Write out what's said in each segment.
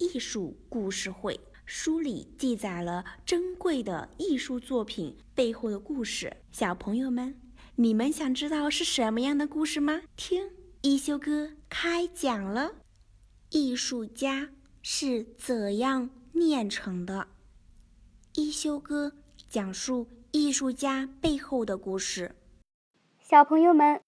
艺术故事会》，书里记载了珍贵的艺术作品背后的故事。小朋友们，你们想知道是什么样的故事吗？听。一休哥开讲了，艺术家是怎样炼成的？一休哥讲述艺术家背后的故事。小朋友们，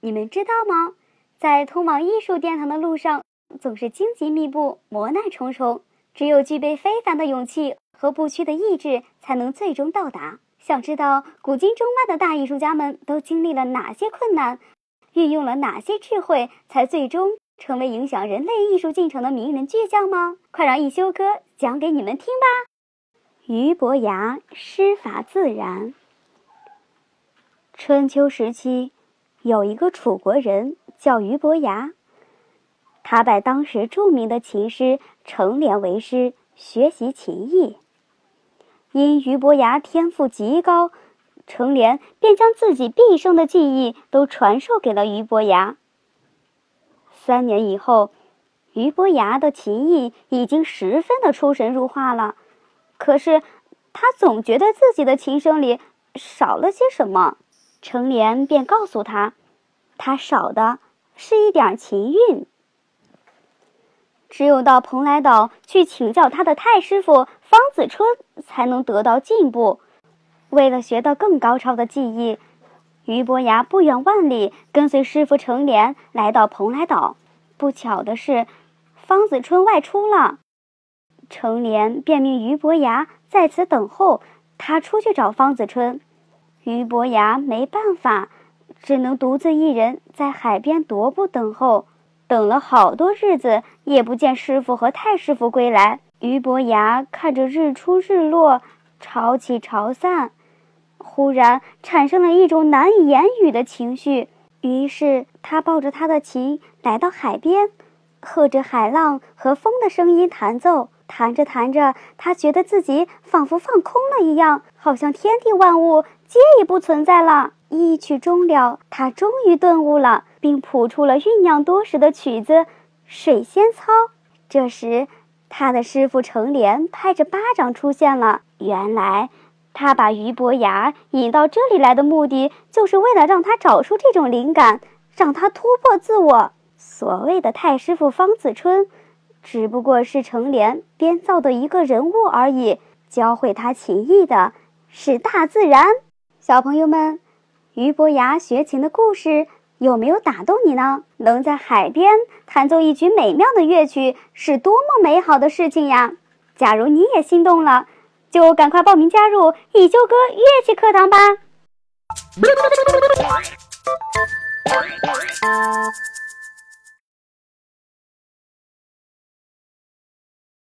你们知道吗？在通往艺术殿堂的路上，总是荆棘密布、磨难重重，只有具备非凡的勇气和不屈的意志，才能最终到达。想知道古今中外的大艺术家们都经历了哪些困难？运用了哪些智慧，才最终成为影响人类艺术进程的名人巨匠吗？快让一休哥讲给你们听吧。俞伯牙师法自然。春秋时期，有一个楚国人叫俞伯牙，他拜当时著名的琴师程连为师，学习琴艺。因俞伯牙天赋极高。程连便将自己毕生的技艺都传授给了俞伯牙。三年以后，俞伯牙的琴艺已经十分的出神入化了，可是他总觉得自己的琴声里少了些什么。程连便告诉他，他少的是一点琴韵。只有到蓬莱岛去请教他的太师傅方子春，才能得到进步。为了学到更高超的技艺，俞伯牙不远万里跟随师傅程连来到蓬莱岛。不巧的是，方子春外出了，程连便命俞伯牙在此等候，他出去找方子春。俞伯牙没办法，只能独自一人在海边踱步等候。等了好多日子，也不见师傅和太师傅归来。俞伯牙看着日出日落，潮起潮散。忽然产生了一种难以言语的情绪，于是他抱着他的琴来到海边，和着海浪和风的声音弹奏。弹着弹着，他觉得自己仿佛放空了一样，好像天地万物皆已不存在了。一曲终了，他终于顿悟了，并谱出了酝酿多时的曲子《水仙操》。这时，他的师傅程连拍着巴掌出现了。原来。他把俞伯牙引到这里来的目的，就是为了让他找出这种灵感，让他突破自我。所谓的太师傅方子春，只不过是程连编造的一个人物而已。教会他琴艺的是大自然。小朋友们，俞伯牙学琴的故事有没有打动你呢？能在海边弹奏一曲美妙的乐曲，是多么美好的事情呀！假如你也心动了。就赶快报名加入一休哥乐器课堂吧！